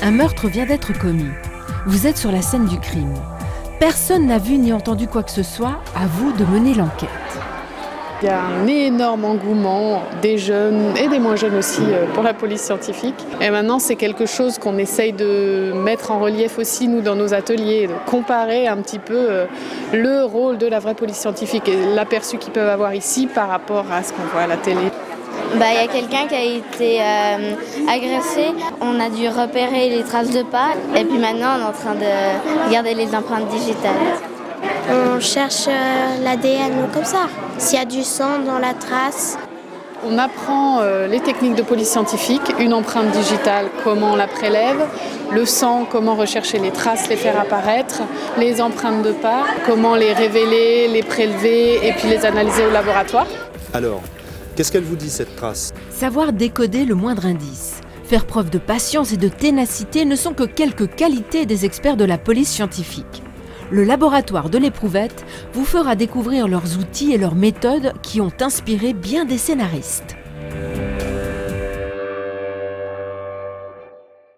Un meurtre vient d'être commis. Vous êtes sur la scène du crime. Personne n'a vu ni entendu quoi que ce soit. À vous de mener l'enquête. Il y a un énorme engouement des jeunes et des moins jeunes aussi euh, pour la police scientifique. Et maintenant, c'est quelque chose qu'on essaye de mettre en relief aussi, nous, dans nos ateliers, de comparer un petit peu euh, le rôle de la vraie police scientifique et l'aperçu qu'ils peuvent avoir ici par rapport à ce qu'on voit à la télé. Bah, il y a quelqu'un qui a été euh, agressé. On a dû repérer les traces de pas. Et puis maintenant, on est en train de regarder les empreintes digitales. On cherche euh, l'ADN comme ça. S'il y a du sang dans la trace. On apprend euh, les techniques de police scientifique, une empreinte digitale, comment on la prélève, le sang, comment rechercher les traces, les faire apparaître, les empreintes de pas, comment les révéler, les prélever et puis les analyser au laboratoire. Alors, qu'est-ce qu'elle vous dit cette trace? Savoir décoder le moindre indice. Faire preuve de patience et de ténacité ne sont que quelques qualités des experts de la police scientifique. Le laboratoire de l'éprouvette vous fera découvrir leurs outils et leurs méthodes qui ont inspiré bien des scénaristes.